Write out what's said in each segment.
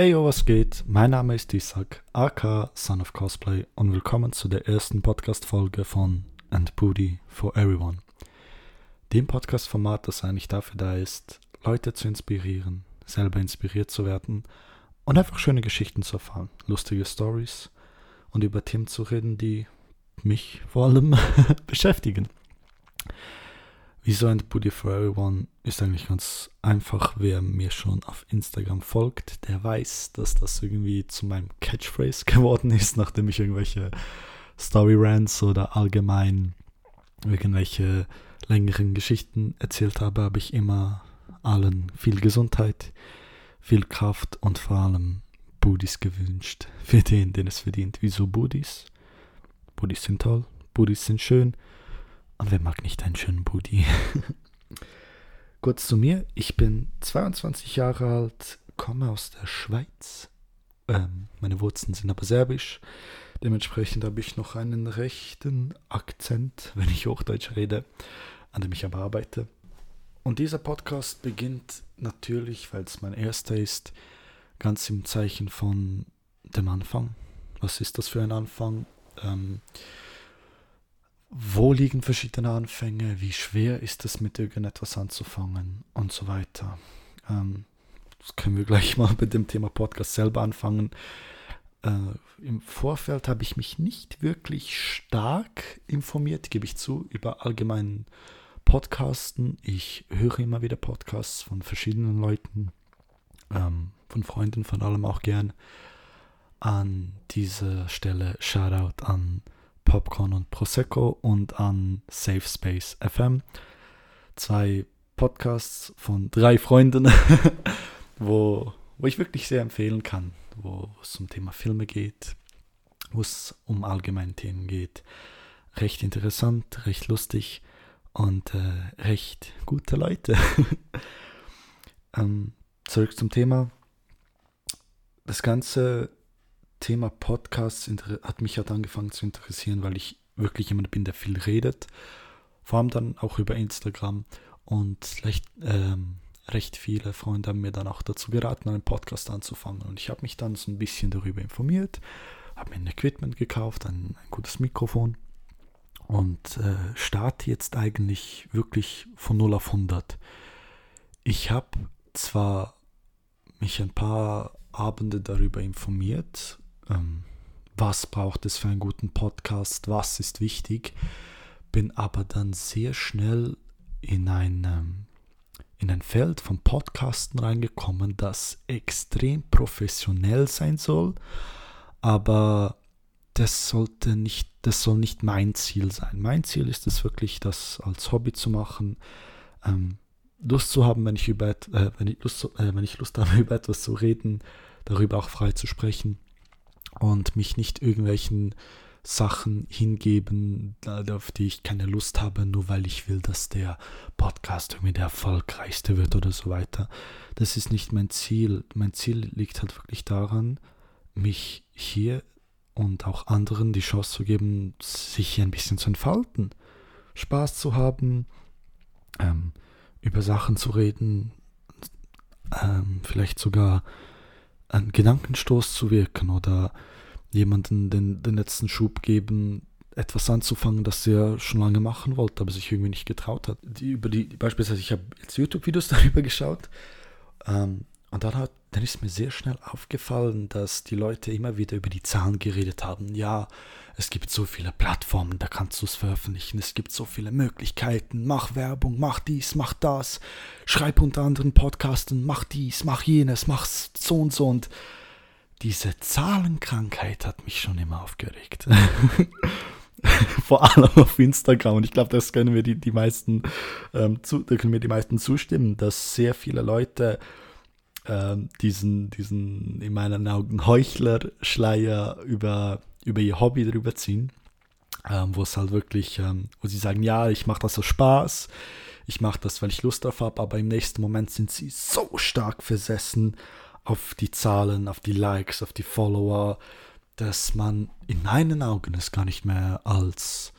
Yo, was geht? Mein Name ist Isaac, aka Son of Cosplay und willkommen zu der ersten Podcast-Folge von And Booty for Everyone. Dem Podcast-Format, das eigentlich dafür da ist, Leute zu inspirieren, selber inspiriert zu werden und einfach schöne Geschichten zu erfahren, lustige Stories und über Themen zu reden, die mich vor allem beschäftigen. Wieso ein Booty for Everyone ist eigentlich ganz einfach. Wer mir schon auf Instagram folgt, der weiß, dass das irgendwie zu meinem Catchphrase geworden ist, nachdem ich irgendwelche Story Rants oder allgemein irgendwelche längeren Geschichten erzählt habe, habe ich immer allen viel Gesundheit, viel Kraft und vor allem Budis gewünscht. Für den, den es verdient. Wieso Budis? Budis sind toll, Budis sind schön und wer mag nicht einen schönen Booty? Kurz zu mir, ich bin 22 Jahre alt, komme aus der Schweiz. Ähm, meine Wurzeln sind aber serbisch. Dementsprechend habe ich noch einen rechten Akzent, wenn ich Hochdeutsch rede, an dem ich aber arbeite. Und dieser Podcast beginnt natürlich, weil es mein erster ist, ganz im Zeichen von dem Anfang. Was ist das für ein Anfang? Ähm, wo liegen verschiedene Anfänge, wie schwer ist es mit irgendetwas anzufangen und so weiter. Ähm, das können wir gleich mal mit dem Thema Podcast selber anfangen. Äh, Im Vorfeld habe ich mich nicht wirklich stark informiert, gebe ich zu, über allgemeinen Podcasten. Ich höre immer wieder Podcasts von verschiedenen Leuten, ähm, von Freunden vor allem auch gern. An dieser Stelle Shoutout an Popcorn und Prosecco und an Safe Space FM. Zwei Podcasts von drei Freunden, wo, wo ich wirklich sehr empfehlen kann, wo es um Thema Filme geht, wo es um allgemeine Themen geht. Recht interessant, recht lustig und äh, recht gute Leute. ähm, zurück zum Thema. Das Ganze Thema Podcasts hat mich halt angefangen zu interessieren, weil ich wirklich jemand bin, der viel redet. Vor allem dann auch über Instagram. Und recht, ähm, recht viele Freunde haben mir dann auch dazu geraten, einen Podcast anzufangen. Und ich habe mich dann so ein bisschen darüber informiert, habe mir ein Equipment gekauft, ein, ein gutes Mikrofon und äh, starte jetzt eigentlich wirklich von 0 auf 100. Ich habe zwar mich ein paar Abende darüber informiert, ähm, was braucht es für einen guten Podcast, was ist wichtig, bin aber dann sehr schnell in ein, ähm, in ein Feld von Podcasten reingekommen, das extrem professionell sein soll, aber das sollte nicht, das soll nicht mein Ziel sein. Mein Ziel ist es wirklich, das als Hobby zu machen, ähm, Lust zu haben, wenn ich über äh, wenn ich Lust, äh, wenn ich Lust habe, über etwas zu reden, darüber auch frei zu sprechen und mich nicht irgendwelchen Sachen hingeben, auf die ich keine Lust habe, nur weil ich will, dass der Podcast irgendwie der erfolgreichste wird oder so weiter. Das ist nicht mein Ziel. Mein Ziel liegt halt wirklich daran, mich hier und auch anderen die Chance zu geben, sich hier ein bisschen zu entfalten, Spaß zu haben, ähm, über Sachen zu reden, ähm, vielleicht sogar einen Gedankenstoß zu wirken oder jemanden den, den letzten Schub geben, etwas anzufangen, das er schon lange machen wollte, aber sich irgendwie nicht getraut hat. Die, über die, beispielsweise, ich habe jetzt YouTube-Videos darüber geschaut ähm, und dann, hat, dann ist mir sehr schnell aufgefallen, dass die Leute immer wieder über die Zahlen geredet haben. Ja, es gibt so viele Plattformen, da kannst du es veröffentlichen, es gibt so viele Möglichkeiten, mach Werbung, mach dies, mach das, schreib unter anderen Podcasten, mach dies, mach jenes, mach so und so und diese Zahlenkrankheit hat mich schon immer aufgeregt. Vor allem auf Instagram. Und ich glaube, das können wir die, die meisten, ähm, zu, da können wir die meisten zustimmen, dass sehr viele Leute ähm, diesen, diesen, in meinen Augen, Heuchler-Schleier über über ihr Hobby drüber ziehen, ähm, wo es halt wirklich, ähm, wo sie sagen, ja, ich mache das aus Spaß, ich mache das, weil ich Lust drauf habe, aber im nächsten Moment sind sie so stark versessen auf die Zahlen, auf die Likes, auf die Follower, dass man in meinen Augen es gar nicht mehr als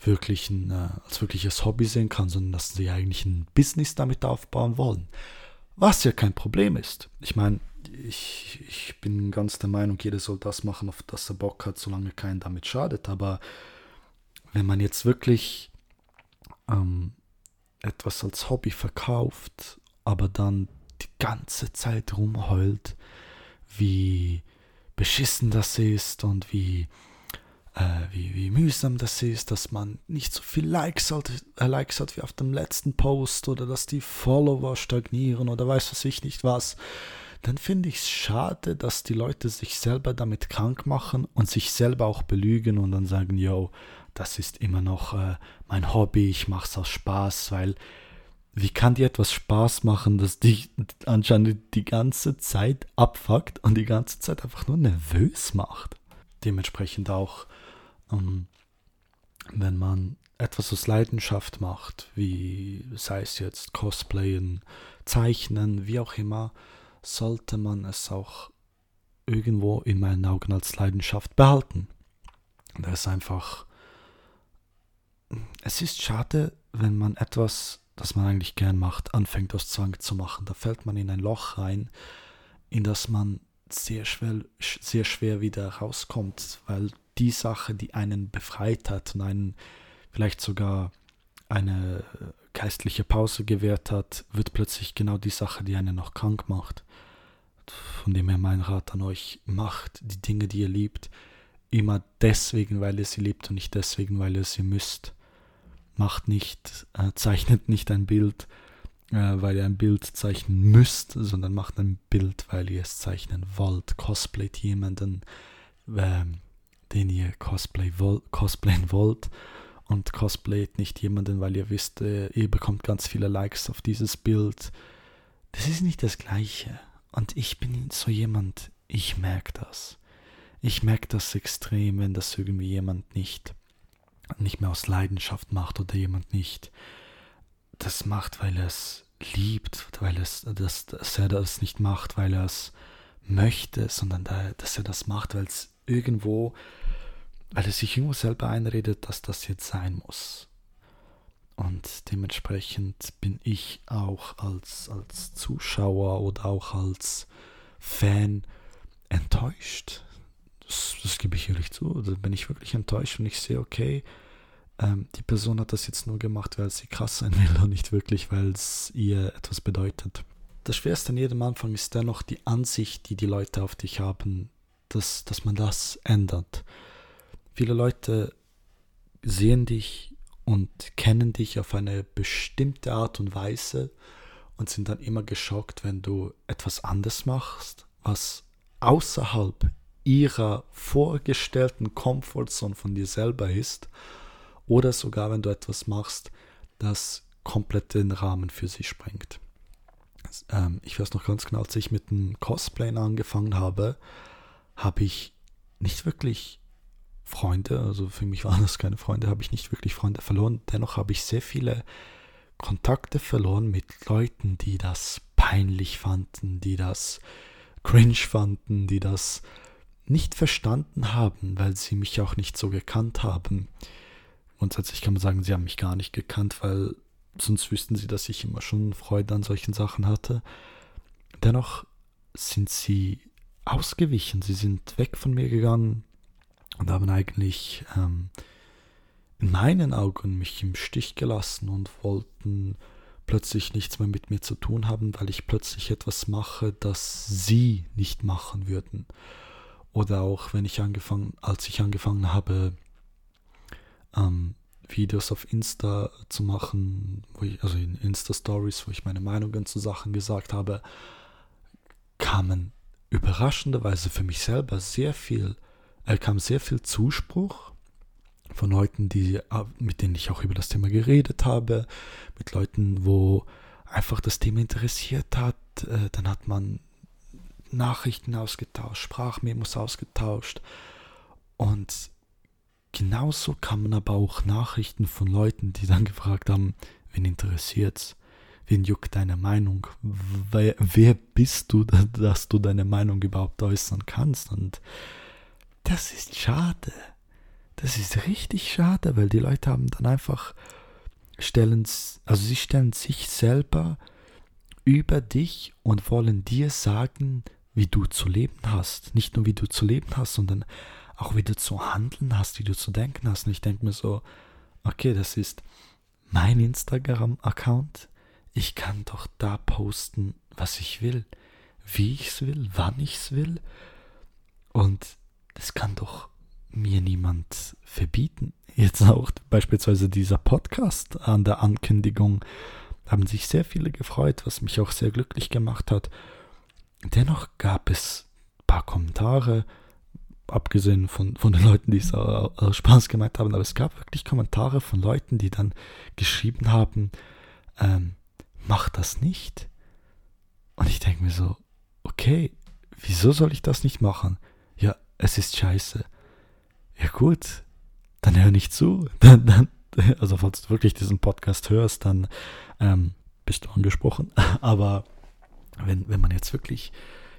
wirklich ein, äh, als wirkliches Hobby sehen kann, sondern dass sie eigentlich ein Business damit aufbauen wollen. Was ja kein Problem ist. Ich meine, ich, ich bin ganz der Meinung, jeder soll das machen, auf das er Bock hat, solange keinen damit schadet. Aber wenn man jetzt wirklich ähm, etwas als Hobby verkauft, aber dann die ganze Zeit rumheult, wie beschissen das ist und wie, wie, wie mühsam das ist, dass man nicht so viel Likes hat, äh, Likes hat wie auf dem letzten Post oder dass die Follower stagnieren oder weiß was ich nicht was, dann finde ich es schade, dass die Leute sich selber damit krank machen und sich selber auch belügen und dann sagen, yo, das ist immer noch äh, mein Hobby, ich mache es aus Spaß, weil wie kann dir etwas Spaß machen, das dich anscheinend die ganze Zeit abfuckt und die ganze Zeit einfach nur nervös macht? Dementsprechend auch, ähm, wenn man etwas aus Leidenschaft macht, wie sei es jetzt Cosplayen, Zeichnen, wie auch immer, sollte man es auch irgendwo in meinen Augen als Leidenschaft behalten. Das ist einfach, es ist schade, wenn man etwas das man eigentlich gern macht, anfängt aus Zwang zu machen. Da fällt man in ein Loch rein, in das man sehr schwer, sehr schwer wieder rauskommt, weil die Sache, die einen befreit hat und einen vielleicht sogar eine geistliche Pause gewährt hat, wird plötzlich genau die Sache, die einen noch krank macht. Von dem her mein Rat an euch, macht die Dinge, die ihr liebt, immer deswegen, weil ihr sie liebt und nicht deswegen, weil ihr sie müsst macht nicht, äh, zeichnet nicht ein Bild, äh, weil ihr ein Bild zeichnen müsst, sondern macht ein Bild, weil ihr es zeichnen wollt. Cosplayt jemanden, äh, den ihr Cosplay woll cosplayen wollt und cosplayt nicht jemanden, weil ihr wisst, äh, ihr bekommt ganz viele Likes auf dieses Bild. Das ist nicht das Gleiche. Und ich bin so jemand, ich merke das. Ich merke das extrem, wenn das irgendwie jemand nicht nicht mehr aus Leidenschaft macht oder jemand nicht das macht, weil er es liebt, weil es, dass, dass er das nicht macht, weil er es möchte, sondern da, dass er das macht, weil es irgendwo, weil er sich irgendwo selber einredet, dass das jetzt sein muss. Und dementsprechend bin ich auch als, als Zuschauer oder auch als Fan enttäuscht, das, das gebe ich ehrlich zu. Da bin ich wirklich enttäuscht und ich sehe, okay, ähm, die Person hat das jetzt nur gemacht, weil sie krass sein will und nicht wirklich, weil es ihr etwas bedeutet. Das Schwerste an jedem Anfang ist dennoch die Ansicht, die die Leute auf dich haben, dass, dass man das ändert. Viele Leute sehen dich und kennen dich auf eine bestimmte Art und Weise und sind dann immer geschockt, wenn du etwas anderes machst, was außerhalb ihrer vorgestellten Comfortzone von dir selber ist oder sogar wenn du etwas machst, das komplett den Rahmen für sie sprengt. Ähm, ich weiß noch ganz genau, als ich mit dem Cosplayen angefangen habe, habe ich nicht wirklich Freunde, also für mich waren das keine Freunde, habe ich nicht wirklich Freunde verloren. Dennoch habe ich sehr viele Kontakte verloren mit Leuten, die das peinlich fanden, die das cringe fanden, die das nicht verstanden haben, weil sie mich auch nicht so gekannt haben. Grundsätzlich kann man sagen, sie haben mich gar nicht gekannt, weil sonst wüssten sie, dass ich immer schon Freude an solchen Sachen hatte. Dennoch sind sie ausgewichen, sie sind weg von mir gegangen und haben eigentlich ähm, in meinen Augen mich im Stich gelassen und wollten plötzlich nichts mehr mit mir zu tun haben, weil ich plötzlich etwas mache, das sie nicht machen würden. Oder auch wenn ich angefangen, als ich angefangen habe, ähm, Videos auf Insta zu machen, ich, also in Insta-Stories, wo ich meine Meinungen zu Sachen gesagt habe, kamen überraschenderweise für mich selber sehr viel, äh, kam sehr viel Zuspruch von Leuten, die, äh, mit denen ich auch über das Thema geredet habe, mit Leuten, wo einfach das Thema interessiert hat. Äh, dann hat man Nachrichten ausgetauscht, Sprachmemos ausgetauscht. Und genauso kann man aber auch Nachrichten von Leuten, die dann gefragt haben, wen interessiert's? Wen juckt deine Meinung? Wer, wer bist du, dass du deine Meinung überhaupt äußern kannst? Und das ist schade. Das ist richtig schade, weil die Leute haben dann einfach stellen, also sie stellen sich selber über dich und wollen dir sagen, wie du zu leben hast. Nicht nur wie du zu leben hast, sondern auch wie du zu handeln hast, wie du zu denken hast. Und ich denke mir so, okay, das ist mein Instagram-Account. Ich kann doch da posten, was ich will, wie ich es will, wann ich es will. Und das kann doch mir niemand verbieten. Jetzt auch beispielsweise dieser Podcast an der Ankündigung haben sich sehr viele gefreut, was mich auch sehr glücklich gemacht hat. Dennoch gab es ein paar Kommentare, abgesehen von, von den Leuten, die es aus Spaß gemeint haben, aber es gab wirklich Kommentare von Leuten, die dann geschrieben haben, ähm, mach das nicht. Und ich denke mir so, okay, wieso soll ich das nicht machen? Ja, es ist scheiße. Ja gut, dann hör nicht zu. Dann, dann, also falls du wirklich diesen Podcast hörst, dann ähm, bist du angesprochen. Aber wenn, wenn man jetzt wirklich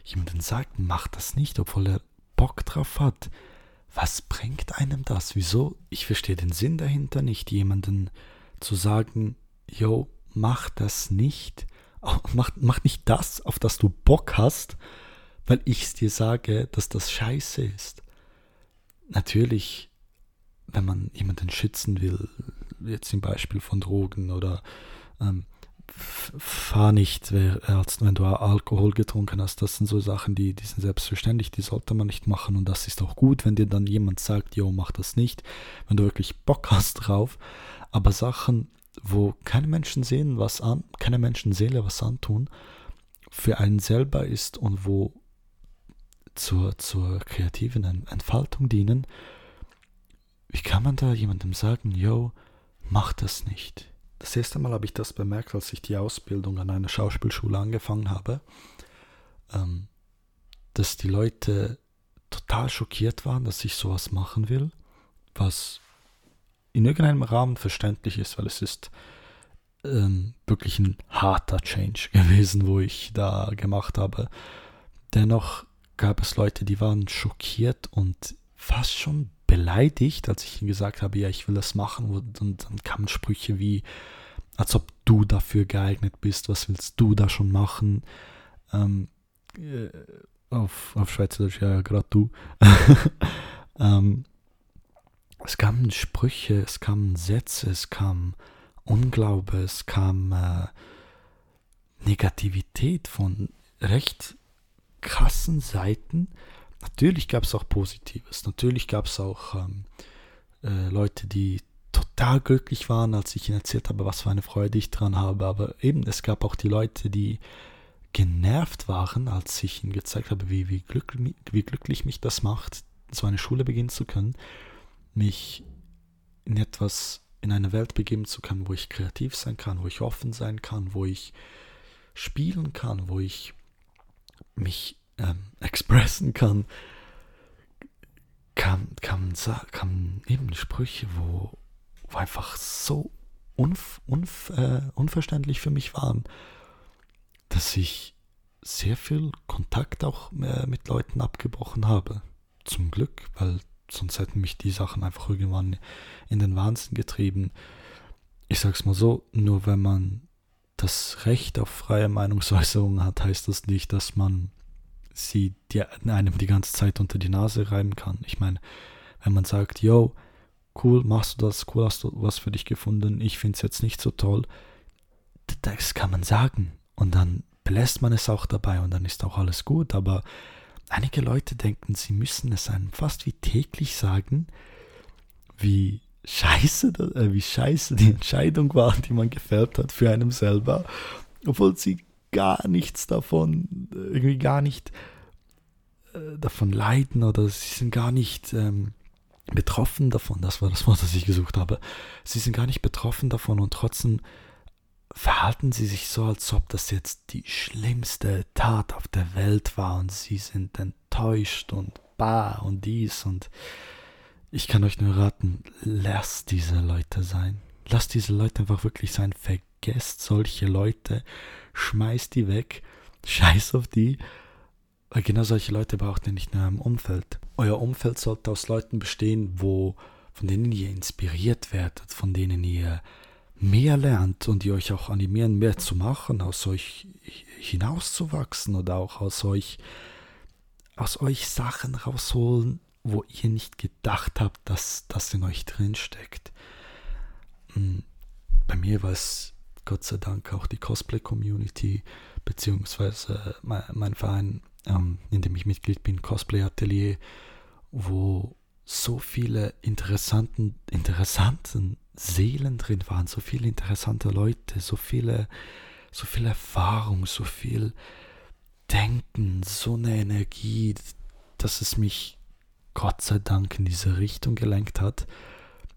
jemanden sagt, mach das nicht, obwohl er Bock drauf hat, was bringt einem das? Wieso? Ich verstehe den Sinn dahinter nicht, jemanden zu sagen, yo, mach das nicht, mach, mach nicht das, auf das du Bock hast, weil ich es dir sage, dass das scheiße ist. Natürlich, wenn man jemanden schützen will, jetzt im Beispiel von Drogen oder ähm, fahr nicht, wenn du Alkohol getrunken hast. Das sind so Sachen, die, die sind selbstverständlich, die sollte man nicht machen. Und das ist auch gut, wenn dir dann jemand sagt, jo, mach das nicht, wenn du wirklich Bock hast drauf. Aber Sachen, wo keine Menschen sehen, was an, keine Menschenseele was antun, für einen selber ist und wo zur, zur kreativen Entfaltung dienen, wie kann man da jemandem sagen, yo, mach das nicht? Das erste Mal habe ich das bemerkt, als ich die Ausbildung an einer Schauspielschule angefangen habe, ähm, dass die Leute total schockiert waren, dass ich sowas machen will, was in irgendeinem Rahmen verständlich ist, weil es ist ähm, wirklich ein harter Change gewesen, wo ich da gemacht habe. Dennoch gab es Leute, die waren schockiert und fast schon beleidigt, als ich ihnen gesagt habe, ja, ich will das machen. Und, dann kamen Sprüche wie, als ob du dafür geeignet bist, was willst du da schon machen? Ähm, äh, auf, auf Schweizerisch, ja, gerade du. ähm, es kamen Sprüche, es kamen Sätze, es kam Unglaube, es kam äh, Negativität von recht krassen Seiten, Natürlich gab es auch Positives. Natürlich gab es auch ähm, äh, Leute, die total glücklich waren, als ich ihnen erzählt habe, was für eine Freude ich dran habe. Aber eben, es gab auch die Leute, die genervt waren, als ich ihnen gezeigt habe, wie, wie, glücklich, wie glücklich mich das macht, so eine Schule beginnen zu können, mich in etwas, in eine Welt begeben zu können, wo ich kreativ sein kann, wo ich offen sein kann, wo ich spielen kann, wo ich mich ähm, expressen kann, kam, kam, kam eben Sprüche, wo, wo einfach so unf, unf, äh, unverständlich für mich waren, dass ich sehr viel Kontakt auch äh, mit Leuten abgebrochen habe. Zum Glück, weil sonst hätten mich die Sachen einfach irgendwann in den Wahnsinn getrieben. Ich sag's mal so, nur wenn man das Recht auf freie Meinungsäußerung hat, heißt das nicht, dass man sie die, einem die ganze Zeit unter die Nase reiben kann. Ich meine, wenn man sagt, yo, cool, machst du das, cool, hast du was für dich gefunden, ich finde es jetzt nicht so toll, das kann man sagen. Und dann belässt man es auch dabei und dann ist auch alles gut. Aber einige Leute denken, sie müssen es einem fast wie täglich sagen, wie scheiße, äh, wie scheiße die Entscheidung war, die man gefällt hat für einen selber, obwohl sie gar nichts davon, irgendwie gar nicht äh, davon leiden oder sie sind gar nicht ähm, betroffen davon. Das war das Wort, das ich gesucht habe. Sie sind gar nicht betroffen davon und trotzdem verhalten sie sich so, als ob das jetzt die schlimmste Tat auf der Welt war und sie sind enttäuscht und bah und dies und ich kann euch nur raten, lasst diese Leute sein. Lasst diese Leute einfach wirklich sein. Vergesst solche Leute schmeißt die weg, scheiß auf die. Weil genau solche Leute braucht ihr nicht in eurem Umfeld. Euer Umfeld sollte aus Leuten bestehen, wo, von denen ihr inspiriert werdet, von denen ihr mehr lernt und die euch auch animieren, mehr zu machen, aus euch hinauszuwachsen oder auch aus euch aus euch Sachen rausholen, wo ihr nicht gedacht habt, dass das in euch drin steckt. Hm, bei mir war es Gott sei Dank auch die Cosplay-Community, beziehungsweise mein, mein Verein, ähm, in dem ich Mitglied bin, Cosplay Atelier, wo so viele interessanten, interessanten Seelen drin waren, so viele interessante Leute, so viele, so viel Erfahrung, so viel Denken, so eine Energie, dass es mich Gott sei Dank in diese Richtung gelenkt hat,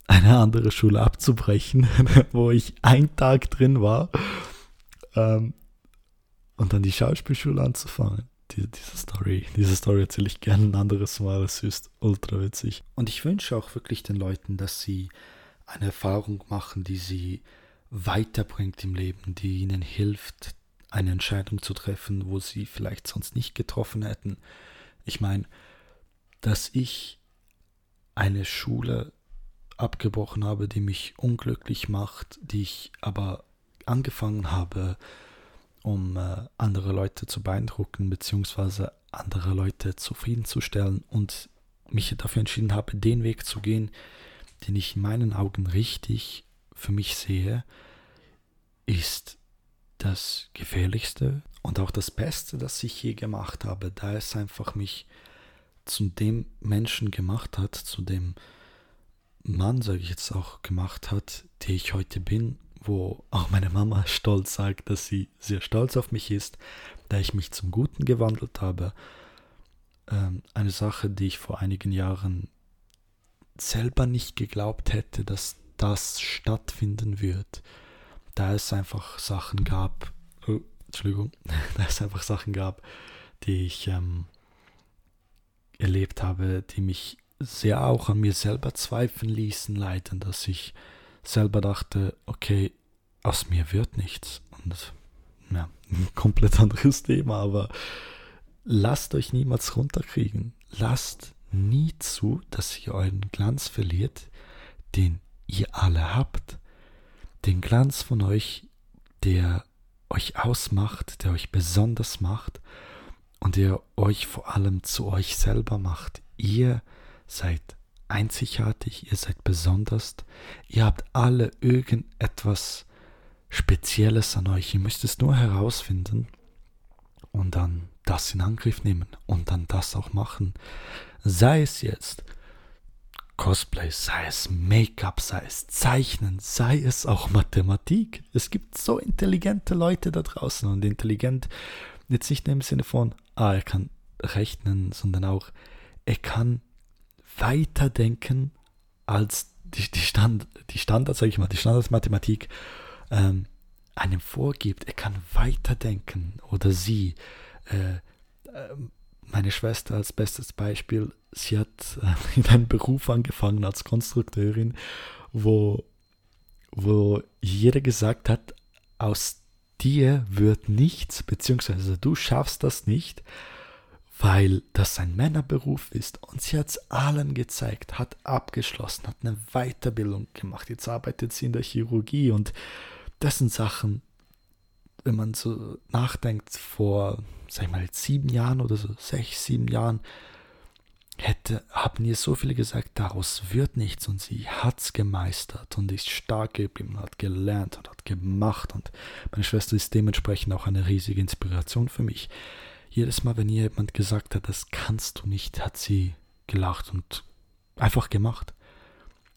eine andere Schule abzubrechen, wo ich einen Tag drin war ähm, und dann die Schauspielschule anzufangen. Die, diese Story, diese Story erzähle ich gerne ein anderes Mal, es ist ultra witzig. Und ich wünsche auch wirklich den Leuten, dass sie eine Erfahrung machen, die sie weiterbringt im Leben, die ihnen hilft, eine Entscheidung zu treffen, wo sie vielleicht sonst nicht getroffen hätten. Ich meine, dass ich eine Schule abgebrochen habe, die mich unglücklich macht, die ich aber angefangen habe, um äh, andere Leute zu beeindrucken, beziehungsweise andere Leute zufriedenzustellen und mich dafür entschieden habe, den Weg zu gehen, den ich in meinen Augen richtig für mich sehe, ist das Gefährlichste und auch das Beste, das ich je gemacht habe, da es einfach mich zu dem Menschen gemacht hat, zu dem Mann, sage ich jetzt auch, gemacht hat, der ich heute bin, wo auch meine Mama stolz sagt, dass sie sehr stolz auf mich ist, da ich mich zum Guten gewandelt habe. Ähm, eine Sache, die ich vor einigen Jahren selber nicht geglaubt hätte, dass das stattfinden wird, da es einfach Sachen gab, oh, Entschuldigung, da es einfach Sachen gab, die ich ähm, erlebt habe, die mich sehr auch an mir selber zweifeln ließen, leiden, dass ich selber dachte, okay, aus mir wird nichts. Und ja, ein komplett anderes Thema, aber lasst euch niemals runterkriegen. Lasst nie zu, dass ihr euren Glanz verliert, den ihr alle habt. Den Glanz von euch, der euch ausmacht, der euch besonders macht und der euch vor allem zu euch selber macht. Ihr seid einzigartig, ihr seid besonders, ihr habt alle irgendetwas Spezielles an euch. Ihr müsst es nur herausfinden und dann das in Angriff nehmen und dann das auch machen. Sei es jetzt Cosplay, sei es Make-up, sei es Zeichnen, sei es auch Mathematik. Es gibt so intelligente Leute da draußen und intelligent jetzt nicht nur im Sinne von, ah, er kann rechnen, sondern auch, er kann weiterdenken als die, die, Stand, die Standard, sage ich mal, die Standardmathematik ähm, einem vorgibt. Er kann weiterdenken oder sie. Äh, äh, meine Schwester als bestes Beispiel, sie hat äh, in einem Beruf angefangen als Konstrukteurin, wo, wo jeder gesagt hat, aus dir wird nichts, beziehungsweise du schaffst das nicht, weil das ein Männerberuf ist. Und sie hat es allen gezeigt, hat abgeschlossen, hat eine Weiterbildung gemacht. Jetzt arbeitet sie in der Chirurgie und das sind Sachen, wenn man so nachdenkt, vor, sag ich mal, sieben Jahren oder so, sechs, sieben Jahren, hätte, haben ihr so viele gesagt, daraus wird nichts und sie hat es gemeistert und ist stark geblieben, hat gelernt und hat gemacht und meine Schwester ist dementsprechend auch eine riesige Inspiration für mich. Jedes Mal, wenn ihr jemand gesagt hat, das kannst du nicht, hat sie gelacht und einfach gemacht,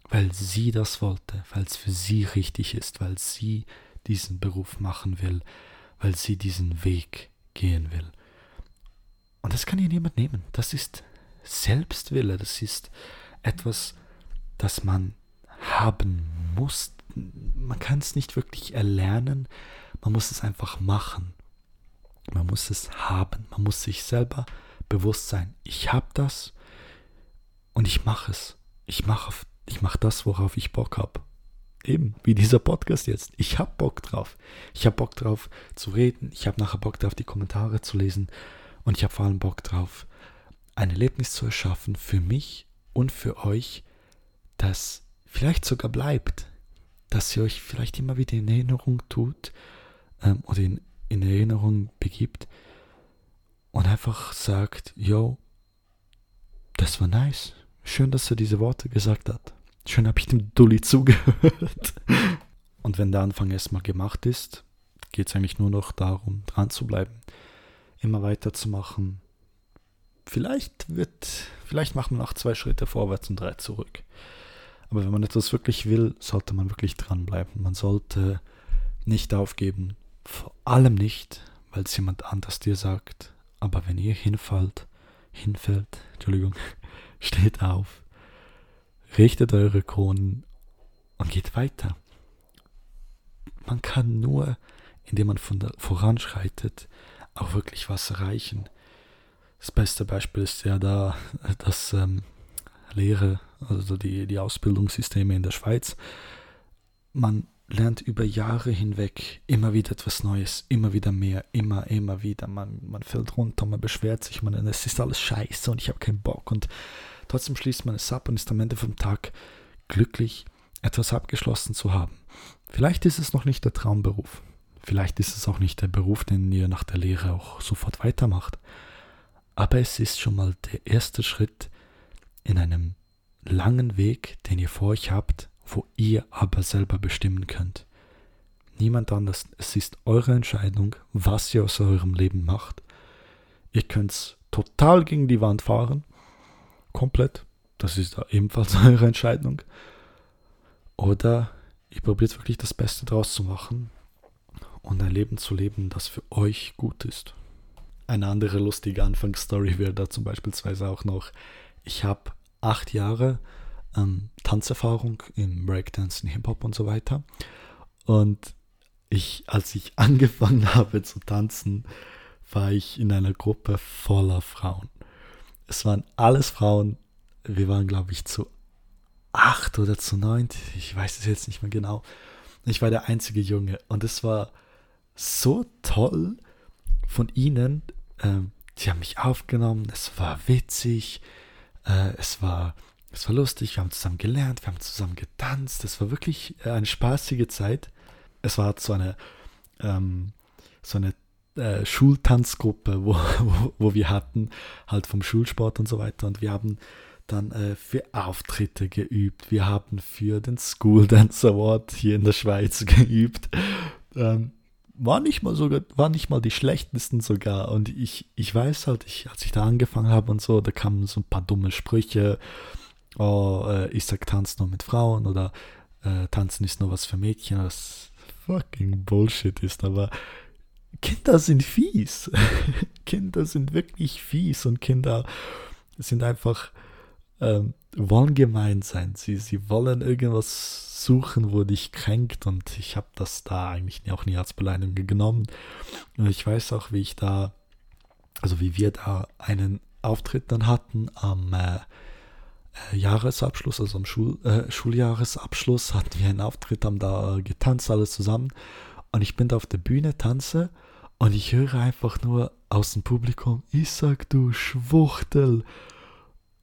weil sie das wollte, weil es für sie richtig ist, weil sie diesen Beruf machen will, weil sie diesen Weg gehen will. Und das kann ihr niemand nehmen. Das ist Selbstwille, das ist etwas, das man haben muss. Man kann es nicht wirklich erlernen, man muss es einfach machen. Man muss es haben, man muss sich selber bewusst sein, ich habe das und ich mache es. Ich mache ich mach das, worauf ich Bock habe. Eben, wie dieser Podcast jetzt. Ich habe Bock drauf. Ich habe Bock drauf zu reden. Ich habe nachher Bock drauf, die Kommentare zu lesen. Und ich habe vor allem Bock drauf, ein Erlebnis zu erschaffen für mich und für euch, das vielleicht sogar bleibt, dass ihr euch vielleicht immer wieder in Erinnerung tut ähm, oder in, in Erinnerung begibt und einfach sagt, yo, das war nice. Schön, dass er diese Worte gesagt hat. Schön habe ich dem Dulli zugehört. Und wenn der Anfang erstmal gemacht ist, geht es eigentlich nur noch darum, dran zu bleiben, immer weiterzumachen. Vielleicht wird, vielleicht macht man auch zwei Schritte vorwärts und drei zurück. Aber wenn man etwas wirklich will, sollte man wirklich dranbleiben. Man sollte nicht aufgeben. Vor allem nicht, weil es jemand anders dir sagt. Aber wenn ihr hinfällt, hinfällt, Entschuldigung, steht auf, richtet eure Kronen und geht weiter. Man kann nur, indem man voranschreitet, auch wirklich was erreichen. Das beste Beispiel ist ja da das ähm, Lehre, also die, die Ausbildungssysteme in der Schweiz. Man lernt über Jahre hinweg immer wieder etwas Neues, immer wieder mehr, immer, immer wieder. Man, man fällt runter, man beschwert sich, man, es ist alles scheiße und ich habe keinen Bock. Und trotzdem schließt man es ab und ist am Ende vom Tag glücklich, etwas abgeschlossen zu haben. Vielleicht ist es noch nicht der Traumberuf. Vielleicht ist es auch nicht der Beruf, den ihr nach der Lehre auch sofort weitermacht. Aber es ist schon mal der erste Schritt in einem langen Weg, den ihr vor euch habt, wo ihr aber selber bestimmen könnt. Niemand anders. Es ist eure Entscheidung, was ihr aus eurem Leben macht. Ihr könnt total gegen die Wand fahren. Komplett. Das ist ebenfalls eure Entscheidung. Oder ihr probiert wirklich das Beste draus zu machen und ein Leben zu leben, das für euch gut ist. Eine andere lustige Anfangsstory wäre da zum Beispiel auch noch, ich habe acht Jahre ähm, Tanzerfahrung im Breakdance, Hip-Hop und so weiter. Und ich, als ich angefangen habe zu tanzen, war ich in einer Gruppe voller Frauen. Es waren alles Frauen. Wir waren, glaube ich, zu acht oder zu neun. Ich weiß es jetzt nicht mehr genau. Ich war der einzige Junge. Und es war so toll von ihnen. Ähm, die haben mich aufgenommen. Es war witzig. Äh, es war es war lustig, wir haben zusammen gelernt, wir haben zusammen getanzt. Es war wirklich äh, eine spaßige Zeit. Es war so eine, ähm, so eine äh, Schultanzgruppe, wo, wo, wo, wir hatten, halt vom Schulsport und so weiter. Und wir haben dann äh, für Auftritte geübt. Wir haben für den School Dance Award hier in der Schweiz geübt. Ähm, war nicht mal sogar, war nicht mal die schlechtesten sogar. Und ich, ich weiß halt, ich, als ich da angefangen habe und so, da kamen so ein paar dumme Sprüche oh, äh, ich sag Tanz nur mit Frauen oder äh, Tanzen ist nur was für Mädchen, was fucking Bullshit ist, aber Kinder sind fies. Kinder sind wirklich fies und Kinder sind einfach, ähm, wollen gemein sein. Sie, sie wollen irgendwas suchen, wo dich kränkt und ich habe das da eigentlich auch nie als Beleidigung genommen. Und ich weiß auch, wie ich da, also wie wir da einen Auftritt dann hatten am äh, äh, Jahresabschluss, also am Schul, äh, Schuljahresabschluss, hatten wir einen Auftritt, haben da getanzt, alles zusammen. Und ich bin da auf der Bühne, tanze und ich höre einfach nur aus dem Publikum, ich sag du Schwuchtel.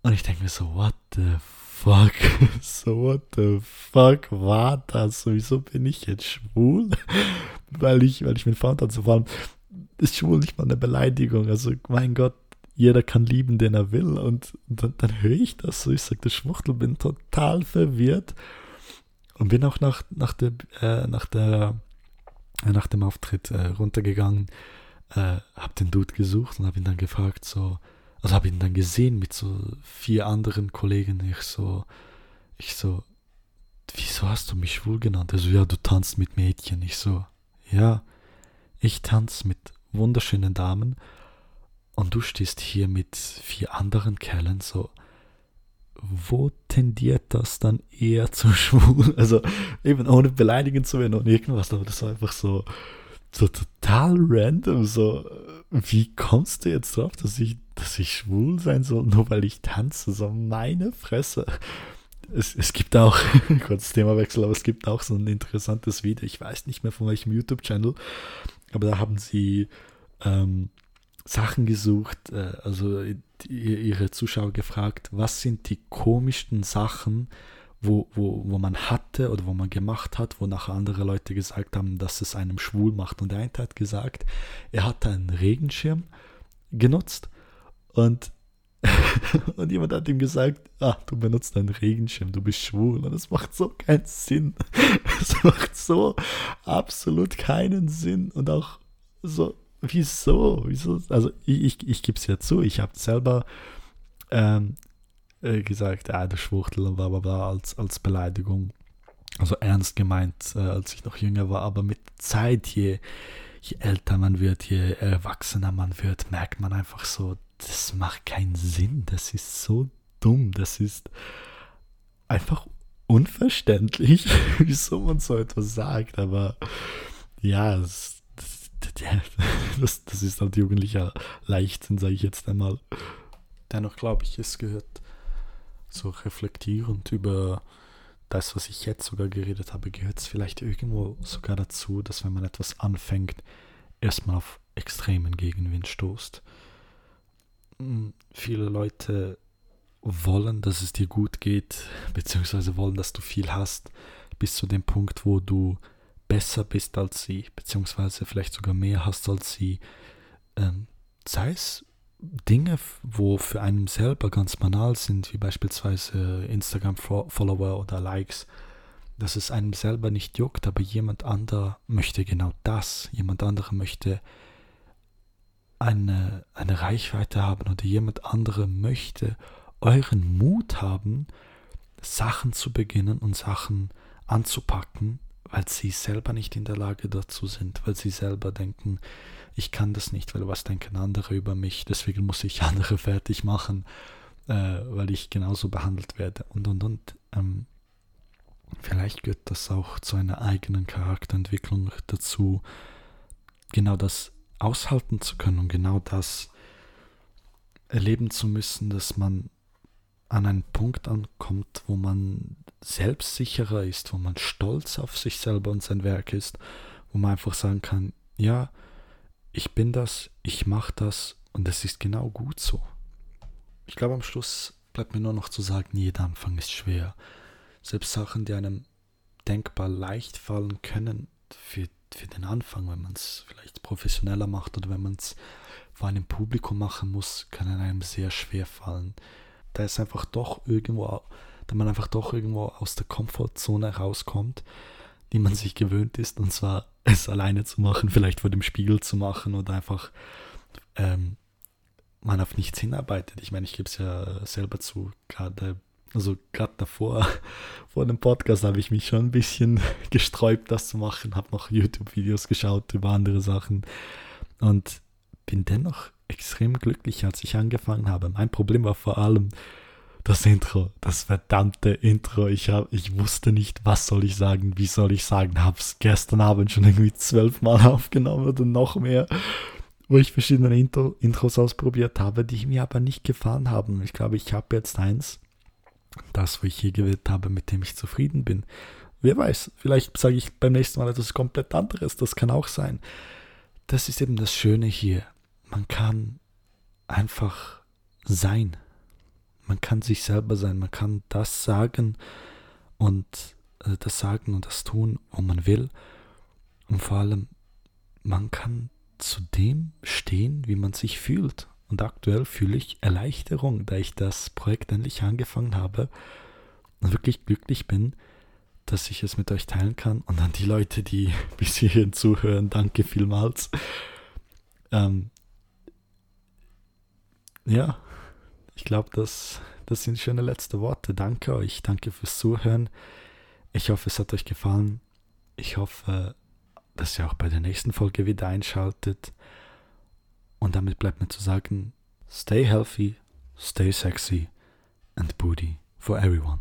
Und ich denke mir so, what the fuck? so, what the fuck war das? Wieso bin ich jetzt schwul? weil ich, weil ich mit Frauen tanze. Vor allem ist schwul nicht mal eine Beleidigung. Also, mein Gott, jeder kann lieben, den er will. Und dann, dann höre ich das so, ich sage, der Schwuchtel, bin total verwirrt. Und bin auch nach, nach, der, äh, nach, der, nach dem Auftritt äh, runtergegangen, äh, habe den Dude gesucht und habe ihn dann gefragt, so, also habe ihn dann gesehen mit so vier anderen Kollegen. Ich so, ich so, wieso hast du mich schwul genannt? Er so, ja, du tanzt mit Mädchen. Ich so, ja, ich tanze mit wunderschönen Damen und du stehst hier mit vier anderen Kerlen so. Wo tendiert das dann eher zu schwul? Also eben ohne beleidigend zu werden und irgendwas, aber das war einfach so, so total random. So, wie kommst du jetzt drauf, dass ich, dass ich schwul sein soll, nur weil ich tanze? So meine Fresse. Es, es gibt auch, kurz Themawechsel, aber es gibt auch so ein interessantes Video. Ich weiß nicht mehr von welchem YouTube-Channel, aber da haben sie ähm, Sachen gesucht, äh, also ihre Zuschauer gefragt, was sind die komischsten Sachen, wo, wo, wo man hatte oder wo man gemacht hat, wo nachher andere Leute gesagt haben, dass es einem schwul macht. Und der eine hat gesagt, er hat einen Regenschirm genutzt und und jemand hat ihm gesagt, ah, du benutzt einen Regenschirm, du bist schwul. Und das macht so keinen Sinn. Es macht so absolut keinen Sinn. Und auch so, wieso? wieso? Also ich, ich, ich gebe es ja zu, ich habe selber ähm, äh, gesagt, ah, du Schwuchtel bla bla bla als, als Beleidigung. Also ernst gemeint, äh, als ich noch jünger war, aber mit Zeit, je, je älter man wird, je erwachsener man wird, merkt man einfach so, das macht keinen Sinn. Das ist so dumm. Das ist einfach unverständlich, wieso man so etwas sagt. Aber ja, das, das, das ist halt jugendlicher Leichtsinn, sage ich jetzt einmal. Dennoch glaube ich, es gehört so reflektierend über das, was ich jetzt sogar geredet habe, gehört es vielleicht irgendwo sogar dazu, dass wenn man etwas anfängt, erstmal auf extremen Gegenwind stoßt viele Leute wollen, dass es dir gut geht, beziehungsweise wollen, dass du viel hast, bis zu dem Punkt, wo du besser bist als sie, beziehungsweise vielleicht sogar mehr hast als sie. Ähm, sei es Dinge, wo für einen selber ganz banal sind, wie beispielsweise Instagram-Follower oder Likes, dass es einem selber nicht juckt, aber jemand anderer möchte genau das. Jemand anderer möchte eine, eine Reichweite haben oder jemand andere möchte euren Mut haben, Sachen zu beginnen und Sachen anzupacken, weil sie selber nicht in der Lage dazu sind, weil sie selber denken, ich kann das nicht, weil was denken andere über mich, deswegen muss ich andere fertig machen, äh, weil ich genauso behandelt werde und und und. Ähm, vielleicht gehört das auch zu einer eigenen Charakterentwicklung dazu, genau das aushalten zu können und genau das erleben zu müssen, dass man an einen Punkt ankommt, wo man selbstsicherer ist, wo man stolz auf sich selber und sein Werk ist, wo man einfach sagen kann, ja, ich bin das, ich mache das und es ist genau gut so. Ich glaube, am Schluss bleibt mir nur noch zu sagen, jeder Anfang ist schwer. Selbst Sachen, die einem denkbar leicht fallen können, für für den Anfang, wenn man es vielleicht professioneller macht oder wenn man es vor einem Publikum machen muss, kann einem sehr schwer fallen. Da ist einfach doch irgendwo, da man einfach doch irgendwo aus der Komfortzone rauskommt, die man sich gewöhnt ist, und zwar es alleine zu machen, vielleicht vor dem Spiegel zu machen oder einfach ähm, man auf nichts hinarbeitet. Ich meine, ich gebe es ja selber zu, gerade also gerade davor, vor dem Podcast, habe ich mich schon ein bisschen gesträubt, das zu machen, habe noch YouTube-Videos geschaut über andere Sachen und bin dennoch extrem glücklich, als ich angefangen habe. Mein Problem war vor allem das Intro, das verdammte Intro. Ich, hab, ich wusste nicht, was soll ich sagen, wie soll ich sagen. Habe es gestern Abend schon irgendwie zwölfmal aufgenommen oder noch mehr, wo ich verschiedene Intro, Intros ausprobiert habe, die mir aber nicht gefallen haben. Ich glaube, ich habe jetzt eins das, wo ich hier gewählt habe, mit dem ich zufrieden bin. Wer weiß, vielleicht sage ich beim nächsten Mal etwas komplett anderes, das kann auch sein. Das ist eben das Schöne hier. Man kann einfach sein. Man kann sich selber sein, man kann das sagen und äh, das sagen und das tun, wo man will. Und vor allem, man kann zu dem stehen, wie man sich fühlt. Und aktuell fühle ich Erleichterung, da ich das Projekt endlich angefangen habe und wirklich glücklich bin, dass ich es mit euch teilen kann. Und an die Leute, die bis hierhin zuhören, danke vielmals. Ähm, ja, ich glaube, das, das sind schöne letzte Worte. Danke euch, danke fürs Zuhören. Ich hoffe, es hat euch gefallen. Ich hoffe, dass ihr auch bei der nächsten Folge wieder einschaltet. Und damit bleibt mir zu sagen, stay healthy, stay sexy and booty for everyone.